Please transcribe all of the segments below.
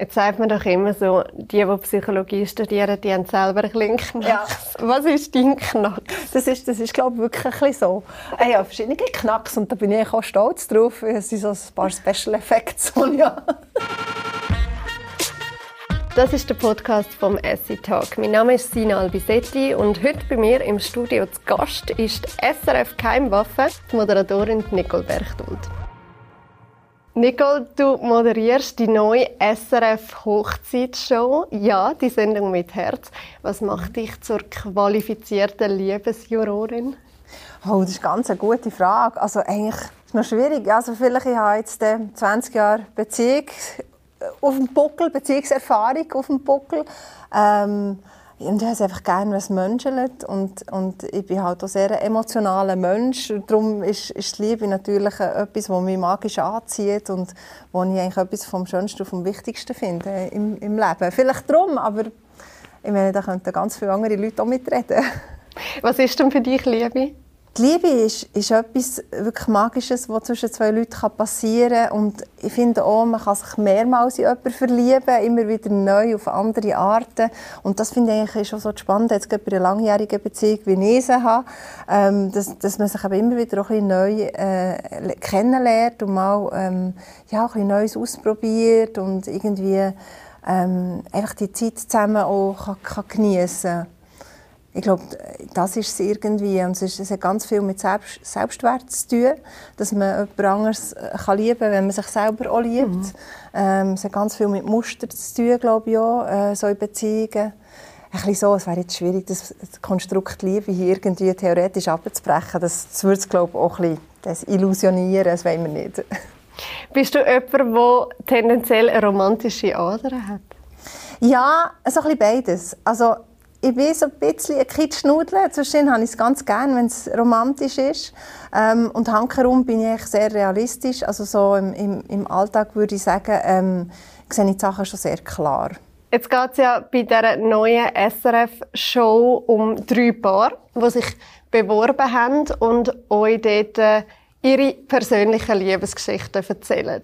Jetzt sagt man doch immer so, die, die Psychologie studieren, die haben selber ein bisschen Knacks. Ja. Was ist dein Knacks? Das ist, das ist glaube ich, wirklich ein bisschen so. Ich habe verschiedene Knacks und da bin ich auch stolz drauf. Es sind so ein paar Special Effects. Ja. Das ist der Podcast vom Essi Talk. Mein Name ist Sina Albisetti und heute bei mir im Studio zu Gast ist SRF Keimwaffe, die Moderatorin Nicole Berchtold. Nicole, du moderierst die neue SRF Hochzeitsshow. Ja, die Sendung mit Herz. Was macht dich zur qualifizierten Liebesjurorin? Oh, das ist ganz eine gute Frage. Also eigentlich ist es noch schwierig. Also vielleicht ich jetzt 20 Jahre Beziehung auf dem Buckel, Beziehungserfahrung auf dem Buckel. Ähm, und ich habe es einfach gerne, wenn es menschelt. Und, und ich bin halt auch sehr ein emotionaler Mensch. Darum ist, ist die Liebe natürlich etwas, das mich magisch anzieht und wo ich eigentlich etwas vom Schönsten und vom Wichtigsten finde im, im Leben. Vielleicht darum, aber ich meine, da könnten ganz viele andere Leute auch mitreden. Was ist denn für dich Liebe? Die Liebe ist, ist etwas wirklich Magisches, was zwischen zwei Leuten passieren kann. Und ich finde auch, man kann sich mehrmals in jemanden verlieben, immer wieder neu, auf andere Arten. Und das finde ich eigentlich schon so spannend, jetzt bei einer langjährigen Beziehung, wie ich sie habe, ähm, dass, dass man sich aber immer wieder auch ein neu äh, kennenlernt und mal ähm, ja, ein Neues ausprobiert und irgendwie ähm, einfach die Zeit zusammen auch kann, kann geniessen kann ich glaube, das ist es irgendwie. Und es, ist, es hat ganz viel mit Selbst, Selbstwert zu tun, dass man jemand anderes äh, kann lieben kann, wenn man sich selber auch liebt. Mhm. Ähm, es hat ganz viel mit Muster zu tun, glaube ich, auch, äh, so in Beziehungen. Ein bisschen so, es wäre jetzt schwierig, das, Konstrukt Liebe hier irgendwie theoretisch abzubrechen. Das, das würde es, glaube ich, auch ein bisschen das illusionieren, das wollen wir nicht. Bist du jemand, der tendenziell eine romantische Ader hat? Ja, so ein bisschen beides. Also, ich bin so ein bisschen ein Kitschnudel. Zwischen habe ich es ganz gerne, wenn es romantisch ist. Ähm, und hankerum bin ich sehr realistisch. Also so im, im, im Alltag würde ich sagen, ähm, sehe ich die Sachen schon sehr klar. Jetzt geht es ja bei dieser neuen SRF-Show um drei Paar, die sich beworben haben und euch dort äh, ihre persönlichen Liebesgeschichten erzählen.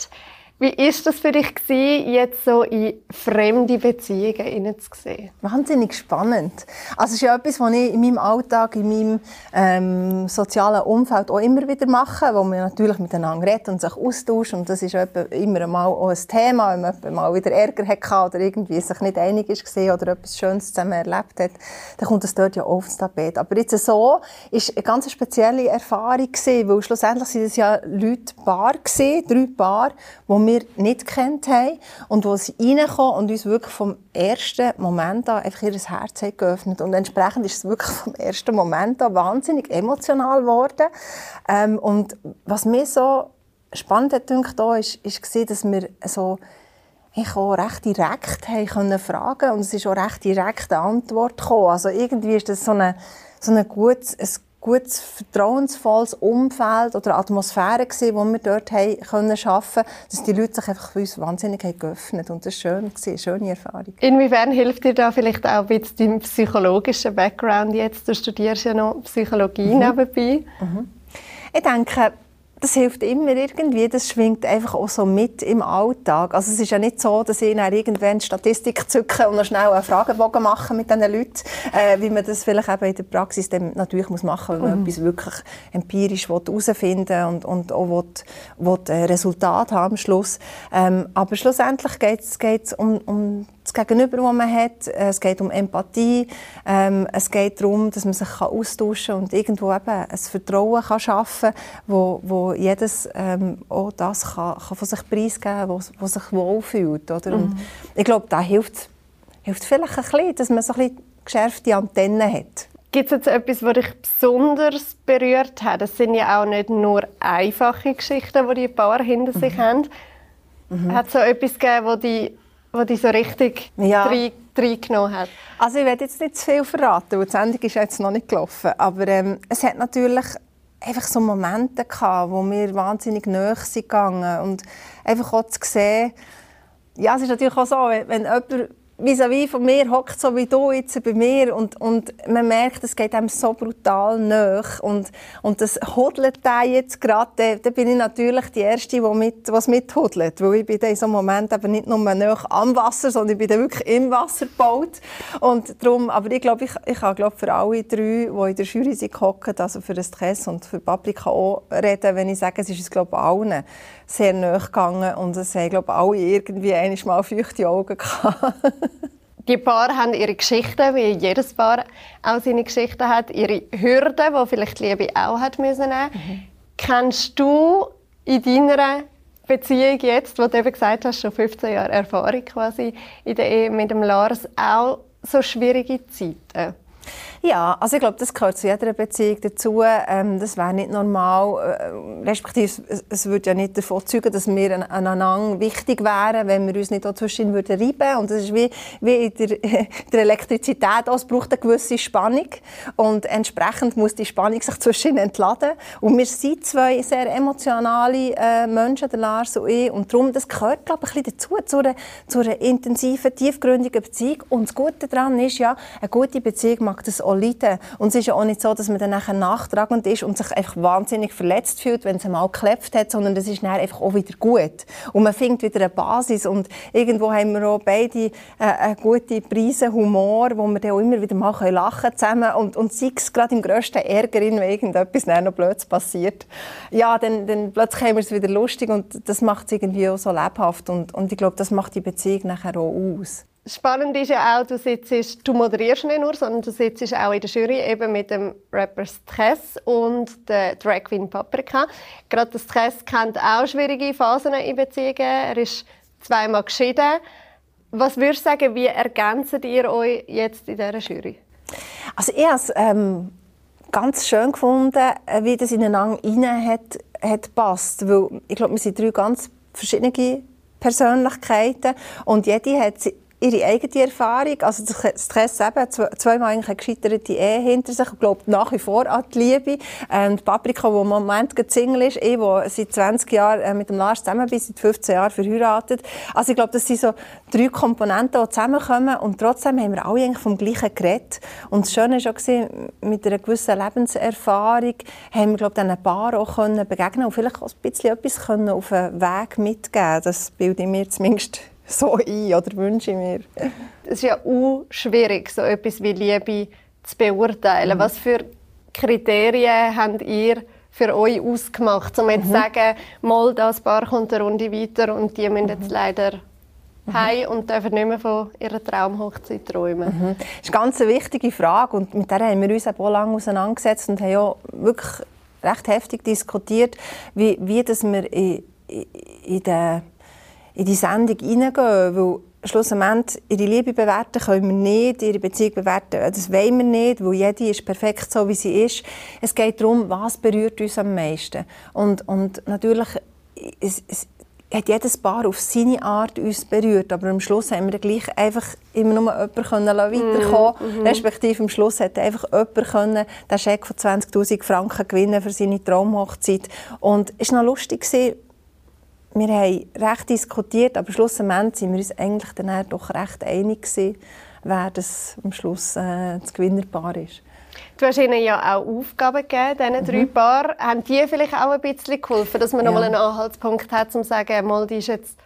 Wie ist das für dich gewesen, jetzt so in fremde Beziehungen hineinzusehen? Wahnsinnig spannend. Also es ist ja etwas, was ich in meinem Alltag, in meinem ähm, sozialen Umfeld auch immer wieder mache, wo man natürlich miteinander redet und sich austauscht und das ist immer mal auch ein Thema, wenn man mal wieder Ärger hatte oder irgendwie sich nicht einig ist oder etwas Schönes zusammen erlebt hat, dann kommt das dort ja aufs Tapet. Aber jetzt so ist eine ganz spezielle Erfahrung gewesen, weil schlussendlich sind es ja Leute, Paar gewesen, drei Paar, die wir nicht kennt haben und wo sie reinkommen und uns wirklich vom ersten Moment an einfach ihr Herz haben geöffnet und entsprechend ist es wirklich vom ersten Moment an wahnsinnig emotional geworden ähm, und was mir so spannend hat gedacht, ist, ist dass wir so ich auch recht direkt haben können fragen und es ist auch recht direkte Antwort gekommen. Also irgendwie ist das so eine so ein gutes, ein gutes, vertrauensvolles Umfeld oder Atmosphäre gewesen, wo wir dort haben können schaffen, dass die Leute sich einfach für uns wahnsinnig haben geöffnet und das war schön, eine schöne Erfahrung. Inwiefern hilft dir da vielleicht auch ein bisschen dein psychologischer Background jetzt? Du studierst ja noch Psychologie mhm. nebenbei. Mhm. Ich denke, das hilft immer irgendwie, das schwingt einfach auch so mit im Alltag. Also es ist ja nicht so, dass ich dann irgendwann Statistik zücke und noch schnell einen Fragebogen mache mit diesen Leuten, äh, wie man das vielleicht eben in der Praxis dann natürlich muss machen muss, wenn man mhm. etwas wirklich empirisch herausfinden will und, und auch will, will Resultat haben am Schluss. Ähm, aber schlussendlich geht es um, um Gegenüber, das man hat. Äh, es geht um Empathie. Ähm, es geht darum, dass man sich austauschen kann und irgendwo eben ein Vertrauen kann schaffen kann, wo, wo jedes ähm, auch das kann, kann von sich preisgeben kann, wo, wo sich wohlfühlt. Oder? Mhm. Und ich glaube, da hilft, hilft vielleicht ein bisschen, dass man so ein bisschen geschärfte Antennen hat. Gibt es jetzt etwas, was dich besonders berührt hat? Es sind ja auch nicht nur einfache Geschichten, die die Paar hinter sich mhm. haben. Mhm. Hat es so etwas gegeben, das die wo die so richtig ja. reingenommen hat? Also ich werde jetzt nicht zu viel verraten, weil die Sendung ist jetzt noch nicht gelaufen. Aber ähm, es hat natürlich einfach so Momente gehabt, wo wir wahnsinnig nahe sind gegangen und einfach auch zu sehen, ja, es ist natürlich auch so, wenn, wenn jemand vis-à-vis von mir hockt so wie du jetzt bei mir und, und man merkt, es geht einem so brutal nach und, und das hodelt da jetzt gerade, da, bin ich natürlich die Erste, die mit, was mithudelt, weil ich bin in so einem Moment eben nicht nur nach am Wasser, sondern ich bin dann wirklich im Wasser gebaut und darum, aber ich glaube, ich, ich kann glaube für alle drei, die in der Jury sind, hocken, also für das Stress und für Paprika auch reden, wenn ich sage, es ist glaube allen sehr nahe gegangen und es haben glaube alle irgendwie einmal feuchte Augen gehabt. Die Paare haben ihre Geschichten, wie jedes Paar auch seine Geschichten hat, ihre Hürden, die vielleicht die Liebe auch hat müssen. Mhm. Kennst du in deiner Beziehung jetzt, wo du eben gesagt hast, schon 15 Jahre Erfahrung quasi in der Ehe mit dem Lars, auch so schwierige Zeiten? Ja, also ich glaube, das gehört zu jeder Beziehung dazu. Ähm, das wäre nicht normal, äh, respektive es, es würde ja nicht davon zeugen, dass wir einander wichtig wären, wenn wir uns nicht auch zwischen würden reiben. Und das ist wie, wie in der, der Elektrizität auch, es braucht eine gewisse Spannung und entsprechend muss die Spannung sich zwischen entladen. Und wir sind zwei sehr emotionale äh, Menschen, der Lars und ich, und darum, das gehört, glaube ich, ein bisschen dazu, zu einer, zu einer intensiven, tiefgründigen Beziehung. Und das Gute daran ist ja, eine gute Beziehung mag das auch leiden. Und es ist ja auch nicht so, dass man dann nachher nachtragend ist und sich einfach wahnsinnig verletzt fühlt, wenn es einmal geklebt hat, sondern das ist dann einfach auch wieder gut. Und man findet wieder eine Basis und irgendwo haben wir auch beide äh, eine gute Prise Humor, wo wir dann auch immer wieder mal lachen zusammen und, und sei es gerade im grössten Ärger, wenn irgendetwas noch blöds passiert. Ja, dann, dann plötzlich haben wir es wieder lustig und das macht es irgendwie auch so lebhaft und, und ich glaube, das macht die Beziehung nachher auch aus. Spannend ist ja auch, du, sitzt, du moderierst nicht nur, sondern du sitzt auch in der Jury eben mit dem Rapper Stress und der Drag Queen Paprika. Gerade der Stress kennt auch schwierige Phasen in Beziehungen. Er ist zweimal geschieden. Was würdest du sagen, wie ergänzt ihr euch jetzt in dieser Jury? Also ich habe es ähm, ganz schön gefunden, äh, wie das ineinander rein hat, hat passt. Weil ich glaube, wir sind drei ganz verschiedene Persönlichkeiten und jede hat ihre eigene Erfahrung. Also Stress eben, zweimal eine gescheiterte Ehe hinter sich und glaubt nach wie vor an die Liebe. Ähm, die Paprika, die im Moment Single ist, ich, die seit 20 Jahren äh, mit dem Lars zusammen bin, seit 15 Jahren verheiratet. Also ich glaube, das sind so drei Komponenten, die zusammenkommen und trotzdem haben wir alle eigentlich vom Gleichen geredet. Und das Schöne war auch, mit einer gewissen Lebenserfahrung haben wir, glaube ich, diesen Paar auch können begegnen und vielleicht auch ein bisschen etwas können auf den Weg mitgeben Das bilde ich mir zumindest so ein oder wünsche ich mir. Es ist ja auch schwierig, so etwas wie Liebe zu beurteilen. Mhm. Was für Kriterien habt ihr für euch ausgemacht, um jetzt zu mhm. sagen, mal das Paar kommt eine Runde weiter und die müssen jetzt mhm. leider mhm. heim und dürfen nicht mehr von ihrer Traumhochzeit träumen? Mhm. Das ist eine ganz wichtige Frage und mit der haben wir uns auch lange auseinandergesetzt und haben ja wirklich recht heftig diskutiert, wie, wie das wir in, in, in der in die Sendung hineingehen, weil schlussendlich ihre Liebe bewerten können wir nicht, ihre Beziehung bewerten, das wollen wir nicht, weil jede ist perfekt so, wie sie ist. Es geht darum, was berührt uns am meisten. Und, und natürlich es, es hat jedes Paar auf seine Art uns berührt, aber am Schluss haben wir gleich einfach immer nur jemanden können weiterkommen mm -hmm. respektive am Schluss hat einfach jemand können den Scheck von 20'000 Franken gewinnen für seine Traumhochzeit. Und es war noch lustig, wir haben recht diskutiert, aber schlussendlich sind wir uns eigentlich dann doch recht einig gewesen, wer das am Schluss äh, das Gewinnerpaar ist. Du hast ihnen ja auch Aufgaben gegeben, diesen mhm. drei Paaren. Haben die vielleicht auch ein bisschen geholfen, dass man ja. nochmal einen Anhaltspunkt hat, um zu sagen, mal, die ist jetzt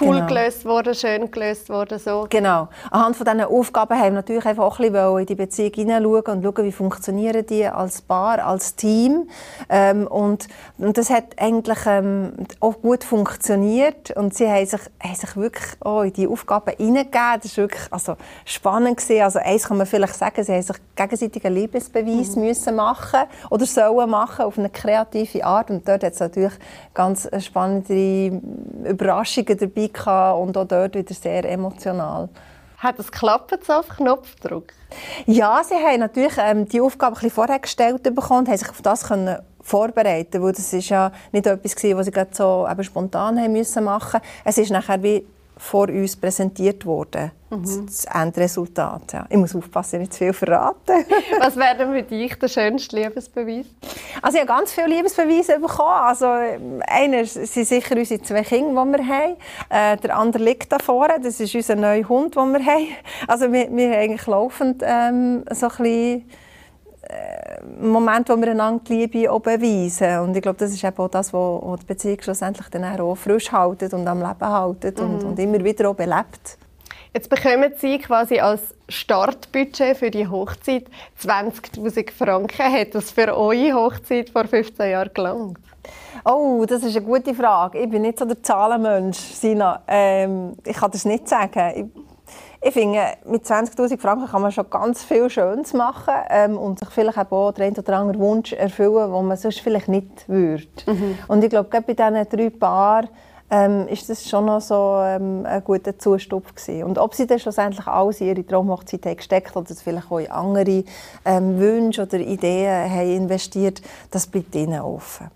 cool genau. gelöst worden, schön gelöst worden. So. Genau. Anhand von diesen Aufgaben haben wir natürlich einfach auch ein bisschen in die Beziehung hineinschauen und schauen, wie funktionieren die als Paar, als Team. Ähm, und, und das hat eigentlich ähm, auch gut funktioniert und sie haben sich, haben sich wirklich auch in die Aufgaben hineingegeben. Das war wirklich also, spannend. Gewesen. Also eins kann man vielleicht sagen, sie haben sich gegenseitig einen Liebesbeweis mhm. müssen machen oder sollen machen auf eine kreative Art und dort hat es natürlich ganz spannende Überraschungen dabei dabei und auch dort wieder sehr emotional. Hat es geklappt so auf Knopfdruck? Ja, sie haben natürlich ähm, die Aufgabe ein bisschen vorher gestellt bekommen, haben sich auf das können vorbereiten, weil das ist ja nicht etwas gewesen, was sie so eben spontan haben müssen machen. Es ist nachher wie vor uns präsentiert worden mhm. das Endresultat. Ja. Ich muss aufpassen, nicht zu viel verraten. Was wäre denn für dich der schönste Liebesbeweis? Also ich habe ganz viele Liebesbeweise bekommen. Also einer sind sicher unsere zwei Kinder, die wir haben. Äh, der andere liegt da vorne. Das ist unser neuer Hund, den wir haben. Also wir, wir haben eigentlich laufend ähm, so ein bisschen äh, Moment, wo wir einander die Liebe auch beweisen. Und ich glaube, das ist eben auch das, was die Beziehung schlussendlich dann auch frisch haltet und am Leben haltet mhm. und, und, immer wieder auch belebt. Jetzt bekommen Sie quasi als Startbudget für die Hochzeit 20'000 Franken. Hat das für eure Hochzeit vor 15 Jahren gelangt? Oh, das ist eine gute Frage. Ich bin nicht so der Zahlenmensch, Sina. Ähm, ich kann das nicht sagen. Ich ich finde, mit 20'000 Franken kann man schon ganz viel Schönes machen ähm, und sich vielleicht auch den einen oder anderen Wunsch erfüllen, den man sonst vielleicht nicht würde. Mhm. Und ich glaube, gerade bei diesen drei Paaren ähm, ist das schon noch so ähm, ein guter Zustupf gewesen. Und ob sie dann schlussendlich alles in ihre Traumhochzeit haben gesteckt oder vielleicht auch in andere ähm, Wünsche oder Ideen haben investiert, das bleibt ihnen offen.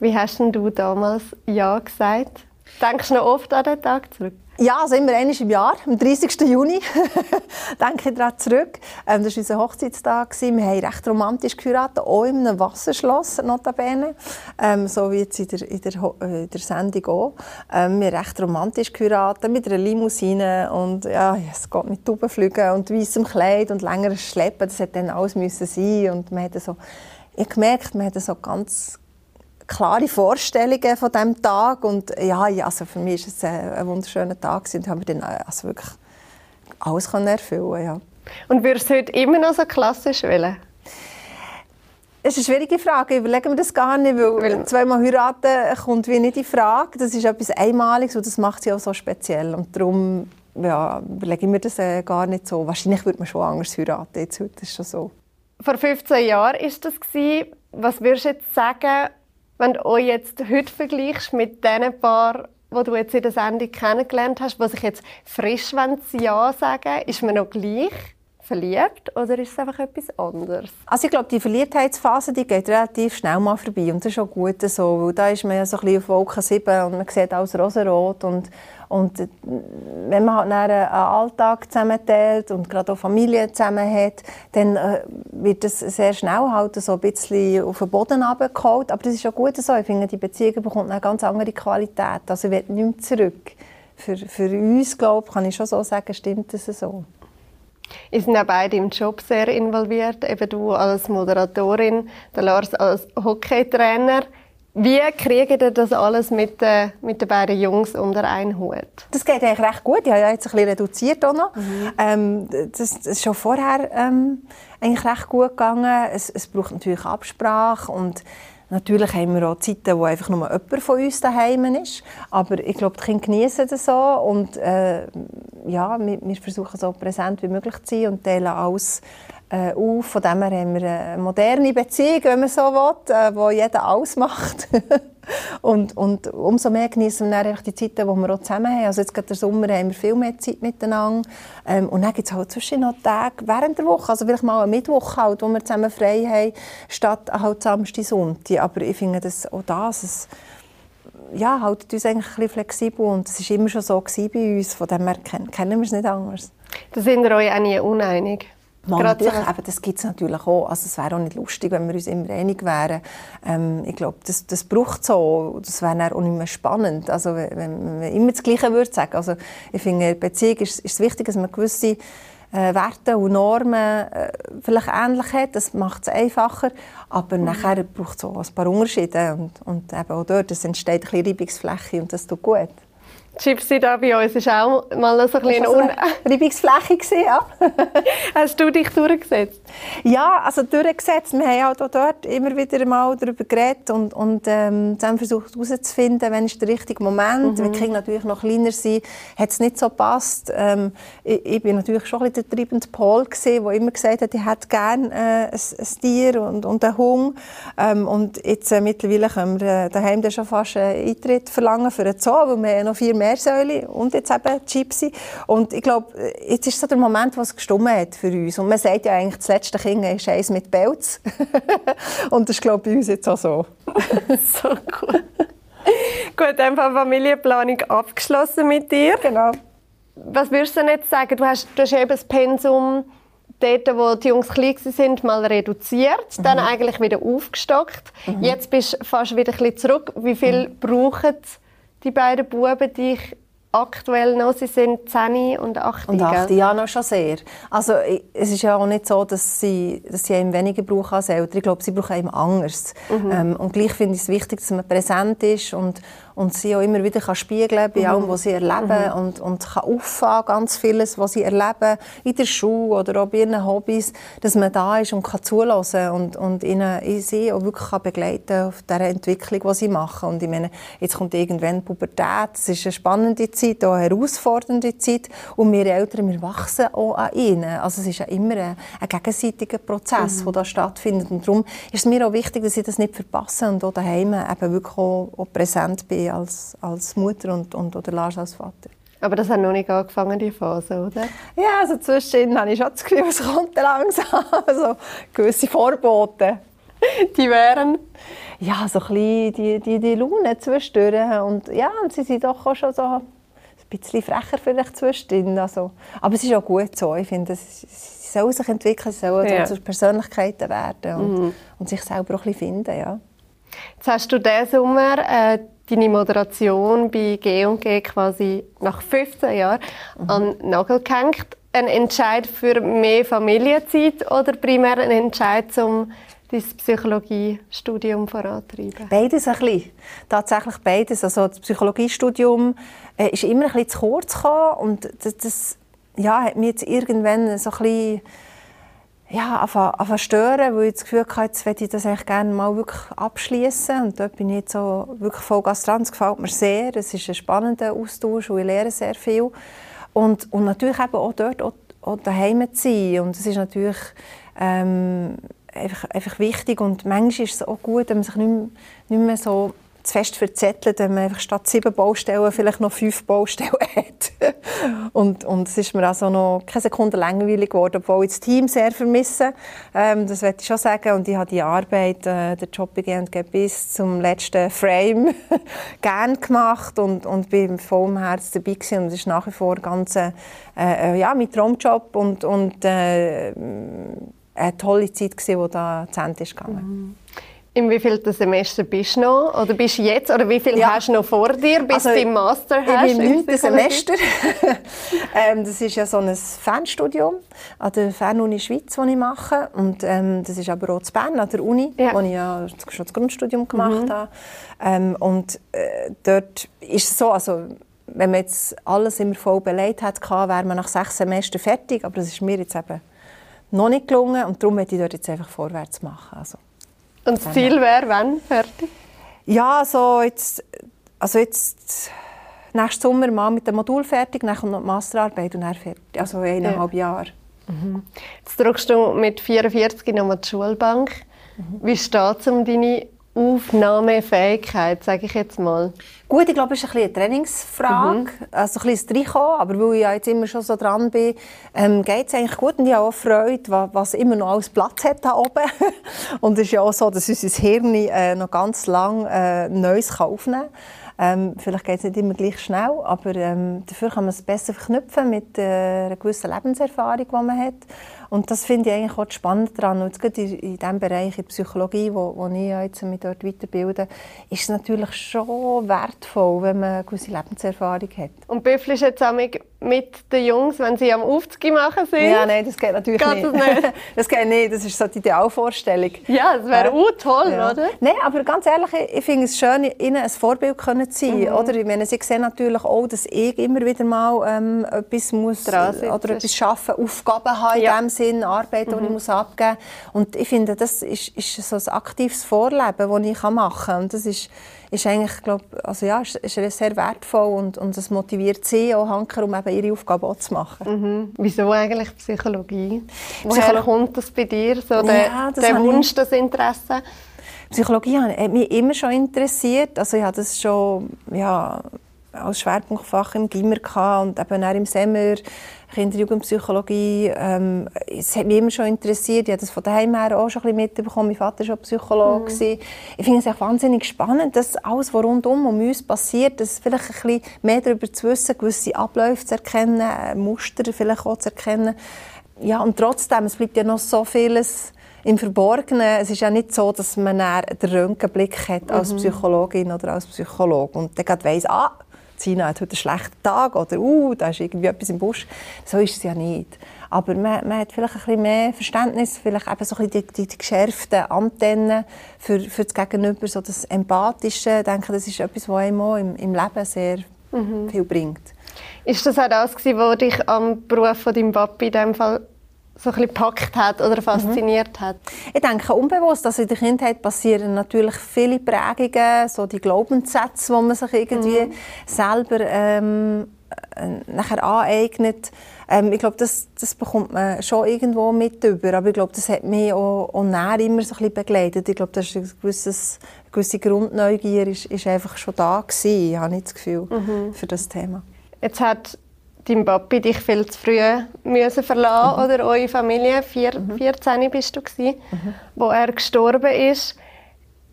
Wie hast denn du damals Ja gesagt? Denkst du noch oft an den Tag zurück? Ja, also immer einmal im Jahr, am 30. Juni, denke ich daran zurück. Ähm, das war unser Hochzeitstag. Wir haben recht romantisch geheiratet, auch in einem Wasserschloss, notabene. Ähm, so wie jetzt in der, in der, äh, in der Sendung auch. Ähm, wir haben recht romantisch geheiratet, mit einer Limousine und ja, es geht mit Taubenflügen und weißem Kleid und längerem Schleppen. Das hätte dann alles müssen sein und man hat so, ich gemerkt, man hat so ganz klare Vorstellungen von diesem Tag und ja, also für mich war es ein, wunderschöner Tag und haben wir dann äh, also wirklich alles erfüllen ja. Und würdest du heute immer noch so klassisch wählen? Das ist eine schwierige Frage. Ich überlege mir das gar nicht, weil, weil zweimal heiraten kommt wie nicht in Frage. Das ist etwas Einmaliges und das macht sie auch so speziell. Und darum ja, überlege ich mir das äh, gar nicht so. Wahrscheinlich würde man schon anders heiraten. Jetzt heute ist schon so. Vor 15 Jahren war das. Was würdest du jetzt sagen, wenn du euch jetzt heute vergleichst mit den paar, die du jetzt in der Sendung kennengelernt hast, was ich jetzt frisch Ja sagen ist man noch gleich verliebt oder ist es einfach etwas anderes? Also ich glaube, die Verliebtheitsphase die geht relativ schnell mal vorbei und das ist auch gut so, weil da ist man ja so ein bisschen auf Wolke 7 und man sieht alles rosarot und und äh, wenn man halt einen Alltag zusammenteilt und gerade auch Familie zusammen hat, dann äh, wird das sehr schnell halt so ein bisschen auf den Boden runtergeholt. Aber das ist auch gut so. Ich finde, die Beziehung bekommt eine ganz andere Qualität. Also ich will nicht zurück. Für, für uns, glaube kann ich schon so sagen, stimmt das so. Ihr sind ja beide im Job sehr involviert. Eben du als Moderatorin, der Lars als Hockeytrainer. Wie kriegen ihr das alles mit, äh, mit den beiden Jungs unter einen Hut? Das geht eigentlich recht gut. Ich habe jetzt ein bisschen reduziert auch noch. Mhm. Ähm, das, das, ist schon vorher ähm, eigentlich recht gut gegangen. Es, es braucht natürlich Absprache und Natürlich haben wir auch Zeiten, wo einfach nur jemand von uns daheim ist. Aber ich glaube, die Kinder genießen das so. Und äh, ja, wir, wir, versuchen so präsent wie möglich zu sein und teilen alles äh, auf. Von dem her haben wir eine moderne Beziehung, wenn man so will, äh, wo jeder alles macht. und, und umso mehr genießen wir dann die Zeiten, die wir auch zusammen haben. Also jetzt gerade der Sommer haben wir viel mehr Zeit miteinander. Ähm, und dann gibt es halt zwischen noch Tage während der Woche, also vielleicht mal einen Mittwoch halt, wo wir zusammen frei haben, statt halt Samstag, Sonntag. Aber ich finde das, auch das, es, ja, haltet uns eigentlich ein bisschen flexibel und es war immer schon so bei uns, von dem her kennen wir es nicht anders. Da sind wir euch auch nie uneinig? Natürlich, eben, das gibt es natürlich auch. Also es wäre auch nicht lustig, wenn wir uns immer einig wären. Ähm, ich glaube, das, das braucht so. Das wäre auch nicht mehr spannend. Also wenn, wenn man immer das Gleiche würde sagen. Also ich finde, in Beziehung ist, ist es wichtig, dass man gewisse äh, Werte und Normen äh, vielleicht ähnlich hat. Das macht es einfacher. Aber mhm. nachher braucht es auch ein paar Unterschiede. Und, und eben auch dort es entsteht ein bisschen Reibungsfläche und das tut gut. Gypsy da bei uns ist auch mal so ein bisschen eine Reibungsfläche ja. Hast du dich durchgesetzt? Ja, also durchgesetzt. Wir haben auch dort immer wieder mal darüber geredet und, und ähm, zusammen versucht herauszufinden, wann ist der richtige Moment. Mhm. Wenn die Kinder natürlich noch kleiner sind, hat es nicht so gepasst. Ähm, ich, ich bin natürlich schon ein bisschen der treibende Pol gewesen, der immer gesagt hat, ich hätte gerne äh, ein, ein, Tier und, und einen Hund. Ähm, und jetzt äh, mittlerweile können wir äh, daheim schon fast einen Eintritt verlangen für einen Zoo, weil wir noch vier Meersäule und jetzt eben Gypsy. Und ich glaube, jetzt ist so der Moment, wo es gestummt hat für uns. Und man sagt ja eigentlich, das letzte Kind ist eins mit Pelz. und das ist, glaube ich, bei uns jetzt auch so. so cool. Gut, einfach Familienplanung abgeschlossen mit dir. Genau. Was würdest du denn jetzt sagen? Du hast, du hast eben das Pensum dort, wo die Jungs klein sind, mal reduziert, mhm. dann eigentlich wieder aufgestockt. Mhm. Jetzt bist du fast wieder ein bisschen zurück. Wie viel mhm. brauchen die beiden Buben dich aktuell noch? Sie sind 10 und 8. Und 8, ja, noch schon sehr. Also es ist ja auch nicht so, dass sie, dass sie einem weniger brauchen als Eltern. Ich glaube, sie brauchen einem anders. Mhm. Ähm, und gleich finde ich es wichtig, dass man präsent ist und, und sie auch immer wieder kann spiegeln bei mhm. allem, was sie erleben mhm. und, und kann auffangen, ganz vieles, was sie erleben, in der Schule oder auch bei ihren Hobbys, dass man da ist und kann zulassen und, und ihnen, sie auch wirklich kann begleiten auf der Entwicklung, die sie machen. Und ich meine, jetzt kommt irgendwann Pubertät, es ist eine spannende Zeit, auch eine herausfordernde Zeit und wir Eltern, wir wachsen auch an ihnen. Also es ist ja immer ein, ein gegenseitiger Prozess, mhm. der da stattfindet und darum ist es mir auch wichtig, dass ich das nicht verpasse und auch daheim eben wirklich auch, auch präsent bin als, als Mutter und, und oder Lars als Vater. Aber das hat noch nicht angefangen, die Phase, oder? Ja, also zwischendrin habe ich schon das Gefühl, es kommt langsam. Also gewisse Vorbote. Die wären? Ja, so ein bisschen die, die, die Laune zwischendurch. Und ja, und sie sind doch auch schon so ein bisschen frecher vielleicht zwischendrin. Also, aber es ist auch gut so. Ich finde, sie sollen sich entwickeln, sie sollen ja. zu Persönlichkeiten werden und, mhm. und sich selber auch ein bisschen finden, ja. Jetzt hast du diesen Sommer äh, deine Moderation bei G&G quasi nach 15 Jahren mhm. an Nagel gehängt. Ein Entscheid für mehr Familienzeit oder primär ein Entscheid, um dein Psychologiestudium vorantreiben? Beides ein bisschen. Tatsächlich beides. Also das Psychologiestudium äh, ist immer ein bisschen zu kurz gekommen und das, das ja, hat mich jetzt irgendwann so ein bisschen ja, anfangen stören, weil ich das Gefühl hatte, jetzt möchte ich das eigentlich gerne mal wirklich abschließen und dort bin ich jetzt so wirklich Vollgas dran. Es gefällt mir sehr, es ist ein spannender Austausch und ich lerne sehr viel. Und, und natürlich eben auch dort auch, auch daheim zu sein und es ist natürlich ähm, einfach, einfach wichtig und manchmal ist es auch gut, wenn man sich nicht mehr, nicht mehr so zu fest verzettelt, wenn man einfach statt sieben Baustellen vielleicht noch fünf Baustellen hat. und, und es ist mir also noch keine Sekunde langweilig geworden, obwohl ich das Team sehr vermisse. Ähm, das möchte ich schon sagen. Und ich habe die Arbeit, äh, den Job bei bis zum letzten Frame gern gemacht und, und bin voll im Herzen dabei gewesen. Und es ist nach wie vor ganz, äh, äh, ja, mein Traumjob und, und äh, eine tolle Zeit gewesen, die da zu Ende ist gegangen. Mhm. In wie viel Semester bist du noch? Oder bist du jetzt? Oder wie viel ja. hast du noch vor dir, bis also, du im Master hast? Im Semester. ähm, das ist ja so ein Fernstudium an der Fernuni Schweiz, das ich mache. Und ähm, das ist aber auch zu Bern, an der Uni, ja. wo ich ja schon das Grundstudium gemacht mhm. habe. Ähm, und äh, dort ist es so, also wenn man jetzt alles immer voll beleidigt hätte, wäre man nach sechs Semestern fertig. Aber das ist mir jetzt eben noch nicht gelungen und darum möchte ich dort jetzt einfach vorwärts machen. Also. Und das Ziel wäre, wann fertig? Ja, also jetzt, also jetzt nächsten Sommer mal mit dem Modul fertig, dann kommt noch die Masterarbeit und dann fertig. Also eineinhalb ja. Jahre. Mhm. Jetzt drückst du mit 44 nochmal die Schulbank. Mhm. Wie steht es um deine Aufnahmefähigkeit, sage ich jetzt mal? Gut, ich glaube, es ist ein eine Trainingsfrage, mhm. also ein bisschen Reinkommen, aber weil ich ja jetzt immer schon so dran bin, ähm, geht es eigentlich gut und ich habe auch Freude, was, was immer noch alles Platz hat da oben. und es ist ja auch so, dass unser Hirn äh, noch ganz lang äh, Neues aufnehmen kann. Ähm, vielleicht geht es nicht immer gleich schnell, aber ähm, dafür kann man es besser verknüpfen mit äh, einer gewissen Lebenserfahrung, die man hat. Und das finde ich eigentlich auch spannend daran. Und gerade in, dem Bereich, in der Psychologie, wo, wo ich jetzt mich dort weiterbilde, ist es natürlich schon wertvoll, wenn man eine gewisse Lebenserfahrung hat. Und büffelst jetzt auch mit den Jungs, wenn sie am Aufzug machen sind? Ja, nein, das geht natürlich geht nicht. Das, nicht? das geht nicht, das ist so die Idealvorstellung. Ja, das wäre auch toll, ja. oder? Nein, aber ganz ehrlich, ich finde es schön, ihnen ein Vorbild können zu sein. Mhm. Oder? Ich meine, sie sehen natürlich auch, dass ich immer wieder mal ähm, etwas muss oder etwas schaffen, Aufgaben habe ja. in dem Sinn, Arbeit, mhm. die ich muss abgeben muss. Und ich finde, das ist, ist so ein aktives Vorleben, das ich machen kann. Und das ist, ist eigentlich, glaub, also ja, ist, ist sehr wertvoll und, und das motiviert sie auch, Hanker, um eben ihre Aufgabe auch zu machen. Mhm. Wieso eigentlich Psychologie? Woher Psycholo kommt das bei dir, so der, ja, der Wunsch, das Interesse? Psychologie hat mich immer schon interessiert. Also ich habe das schon ja, als Schwerpunktfach im Gimmer und eben auch im Semmer Kinder- Jugendpsychologie. Ähm, es hat mich immer schon interessiert. Ich habe das von daheim her auch schon ein bisschen mitbekommen. Mein Vater war schon Psychologe. Mhm. Ich finde es auch wahnsinnig spannend, dass alles, was rundum um uns passiert, dass vielleicht ein bisschen mehr darüber zu wissen, gewisse Abläufe zu erkennen, äh, Muster vielleicht auch zu erkennen. Ja, und trotzdem, es bleibt ja noch so vieles im Verborgenen. Es ist ja nicht so, dass man den Röntgenblick hat als mhm. Psychologin oder als Psychologe und dann weiss, ah, Sina hat heute einen schlechten Tag oder uh, da ist irgendwie etwas im Busch. So ist es ja nicht. Aber man, man hat vielleicht ein bisschen mehr Verständnis, vielleicht eben so ein bisschen die, die, geschärften Antennen für, für das Gegenüber, so das Empathische. Ich denke, das ist etwas, was einem auch im, im Leben sehr mhm. viel bringt. Ist das auch das, was dich am Beruf von deinem Papi in dem Fall so ein gepackt hat oder fasziniert mhm. hat? Ich denke unbewusst, dass in der Kindheit passieren natürlich viele Prägungen, so die Glaubenssätze, die man sich irgendwie mhm. selber ähm, äh, nachher aneignet. Ähm, ich glaube, das, das bekommt man schon irgendwo mit über, aber ich glaube, das hat mich auch, auch näher immer so ein bisschen begleitet. Ich glaube, das ist ein gewisses, eine gewisse Grundneugier ist, ist einfach schon da gewesen, ich habe nicht das Gefühl, mhm. für das Thema. Jetzt hat dein Papi dich viel zu früh müssen verlassen mhm. oder eure Familie. Vier, mhm. 14 bist du gewesen, mhm. wo er gestorben ist.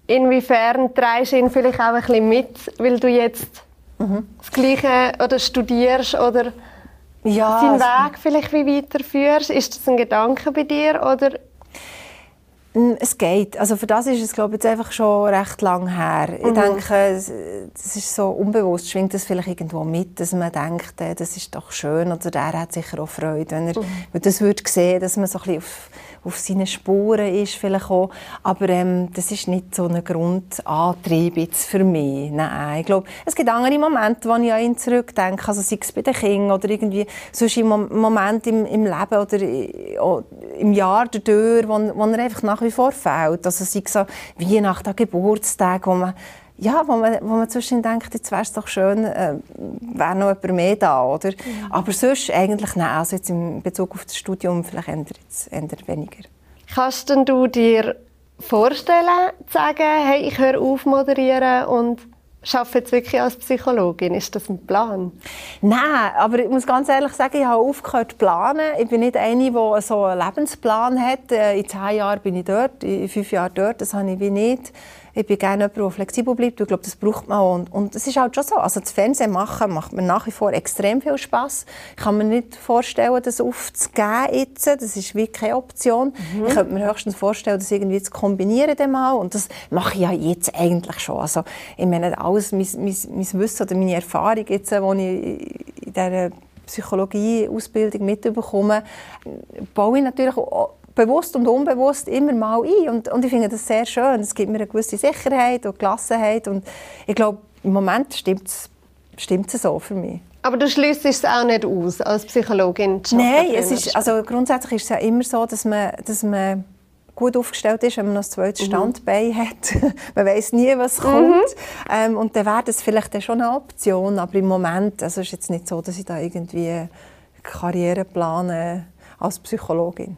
Inwiefern trägst du ihn vielleicht auch ein bisschen mit, weil du jetzt mhm. das Gleiche oder studierst oder ja, seinen Weg vielleicht wie weiterführst? Ist das ein Gedanke bei dir oder es geht. Also für das ist es, glaube ich, jetzt einfach schon recht lang her. Mhm. Ich denke, das ist so unbewusst, schwingt das vielleicht irgendwo mit, dass man denkt, äh, das ist doch schön oder der hat sicher auch Freude, wenn er mhm. das würde sehen, dass man so ein bisschen auf auf seinen Spuren ist vielleicht auch. Aber ähm, das ist nicht so ein Grundantrieb jetzt für mich. Nein, ich glaube, es gibt andere Momente, wo ich an ihn zurückdenke, also sei es bei den Kindern oder irgendwie sonst im Moment im, im Leben oder im Jahr dadurch, wo, wo er einfach nach wie vor fehlt. Also sei so Weihnachten, Geburtstag, wo man ja, wo man, wo man zwischen denkt, jetzt wäre es doch schön, äh, wäre noch jemand mehr da, oder? Ja. Aber sonst eigentlich nein, also jetzt in Bezug auf das Studium vielleicht ändert es weniger. Kannst du dir vorstellen, zu sagen, hey, ich höre auf moderieren und arbeite wirklich als Psychologin? Ist das ein Plan? Nein, aber ich muss ganz ehrlich sagen, ich habe aufgehört zu planen. Ich bin nicht eine, die so einen Lebensplan hat. Äh, in zehn Jahren bin ich dort, in fünf Jahren dort. Das habe ich wie nicht ich bin gerne jemand, der flexibel bleibt. Ich glaube, das braucht man auch. Und, und es ist halt schon so. Also das Fernsehen machen macht mir nach wie vor extrem viel Spaß. Ich kann mir nicht vorstellen, das aufzugeben jetzt. Das ist wirklich keine Option. Mhm. Ich könnte mir höchstens vorstellen, das irgendwie zu kombinieren dann mal. Und das mache ich ja jetzt eigentlich schon. Also ich meine, alles mein, mein, mein Wissen oder meine Erfahrung jetzt, die ich in dieser Psychologie-Ausbildung mitbekomme, baue ich natürlich auch bewusst und unbewusst immer mal ein. Und, und ich finde das sehr schön. Es gibt mir eine gewisse Sicherheit und Gelassenheit. Und ich glaube, im Moment stimmt es so für mich. Aber du schließt es auch nicht aus, als Psychologin Nein, es ist, also grundsätzlich ist es ja immer so, dass man, dass man gut aufgestellt ist, wenn man noch ein zweites mhm. Standbein hat. man weiß nie, was mhm. kommt. Ähm, und dann wäre das vielleicht schon eine Option. Aber im Moment also ist es jetzt nicht so, dass ich da irgendwie Karriere plane als Psychologin.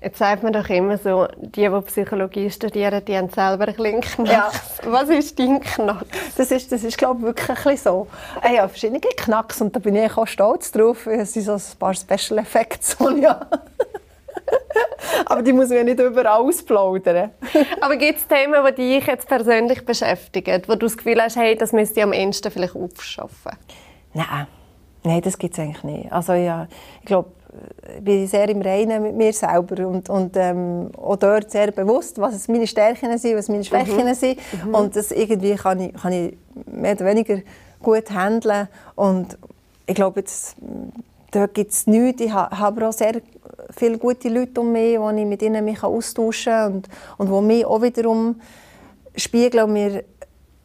Jetzt sagt man doch immer so, die, die Psychologie studieren, die haben selber ein bisschen Knacks. Ja. Was ist dein Knacks? Das ist, das ist glaube ich, wirklich ein bisschen so. Ich habe verschiedene Knacks und da bin ich auch stolz drauf. Es sind so ein paar Special Effects, die ja. Aber die muss man ja nicht überall ausplaudern. Aber gibt es Themen, die dich jetzt persönlich beschäftigen, wo du das Gefühl hast, hey, das müsste ich am ehesten vielleicht aufschaffen? Nein. Nein, das gibt es eigentlich nicht. Also ja, ich glaube, ich bin sehr im Reinen mit mir selber und, und ähm, auch dort sehr bewusst, was meine Stärken sind, was meine Schwächen mhm. sind. Mhm. Und das irgendwie kann ich, kann ich mehr oder weniger gut handeln. Und ich glaube, jetzt, dort gibt es nichts. Ich habe auch sehr viele gute Leute um mich, wo ich mit ihnen mich austauschen kann und, und die mich auch wiederum spiegeln und mir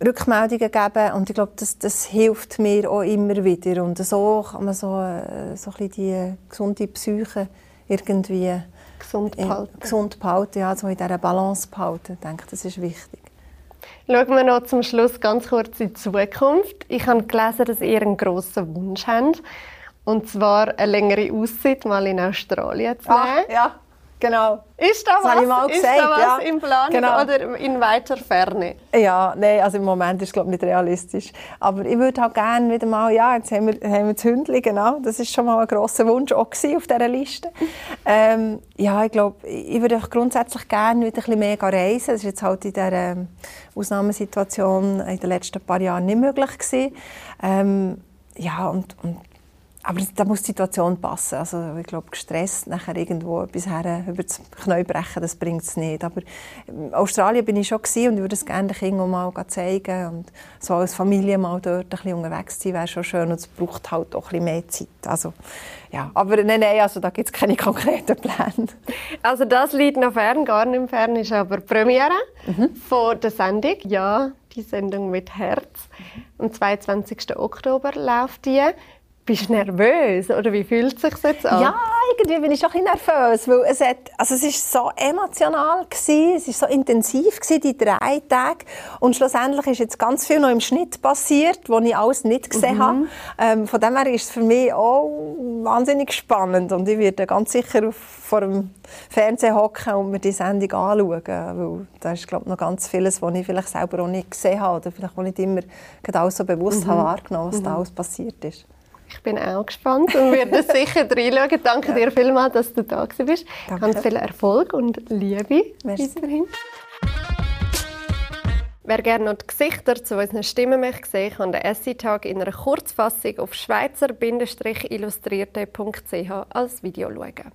Rückmeldungen geben und ich glaube, das, das hilft mir auch immer wieder und so kann man so, äh, so ein die gesunde Psyche irgendwie gesund behalten. In, gesund behalten, ja, so in dieser Balance behalten. Ich denke, das ist wichtig. Schauen wir noch zum Schluss ganz kurz in die Zukunft. Ich habe gelesen, dass ihr einen grossen Wunsch habt. Und zwar eine längere Auszeit mal in Australien zu nehmen. Ach, ja. Genau. Ist da Das was? habe ich mal ist gesagt, da was ja. im Plan Genau. oder in weiter Ferne? Ja, nein, also im Moment ist es glaube ich, nicht realistisch. Aber ich würde halt gerne wieder mal, ja, jetzt haben wir, haben wir das Hündchen, genau, das ist schon mal ein grosser Wunsch auch gewesen auf dieser Liste. Ähm, ja, ich glaube, ich würde grundsätzlich gerne wieder ein bisschen mehr reisen. Das ist jetzt halt in dieser ähm, Ausnahmesituation in den letzten paar Jahren nicht möglich gewesen. Ähm, ja, und, und aber da muss die Situation passen. Also ich glaube, gestresst nachher irgendwo etwas her über das Knie brechen, das bringt es nicht. Aber in Australien bin ich schon gewesen und ich würde es gerne den Kindern mal zeigen. Und so als Familie mal dort ein bisschen unterwegs zu sein, wäre schon schön. Und es braucht halt auch ein bisschen mehr Zeit. Also, ja. Aber nein, nein, also da gibt es keine konkreten Pläne. Also das liegt noch fern, gar nicht fern ist aber die Premiere Mhm. von der Sendung. Ja, die Sendung mit Herz. Am 22. Oktober läuft die. Bist du nervös oder wie fühlt es sich jetzt an? Ja, irgendwie bin ich schon ein bisschen nervös, weil es, hat, also es ist so emotional gewesen, es ist so intensiv gewesen, die drei Tage und schlussendlich ist jetzt ganz viel noch im Schnitt passiert, wo ich alles nicht gesehen habe. Ähm, von dem her ist es für mich auch wahnsinnig spannend und ich werde ganz sicher auf, vor dem Fernsehen hocken und mir die Sendung anschauen, weil da ist glaube ich, noch ganz vieles, was ich vielleicht selber auch nicht gesehen habe oder vielleicht auch nicht immer alles so bewusst habe wahrgenommen, was da alles passiert ist. Ich bin auch gespannt und werde sicher reinschauen. Danke dir vielmals, dass du da bist. Danke. Ganz viel Erfolg und Liebe Merci. weiterhin. Wer gerne noch die Gesichter zu unseren Stimmen möchte sehen, kann den Essay-Tag in einer Kurzfassung auf schweizer-illustrierte.ch als Video schauen.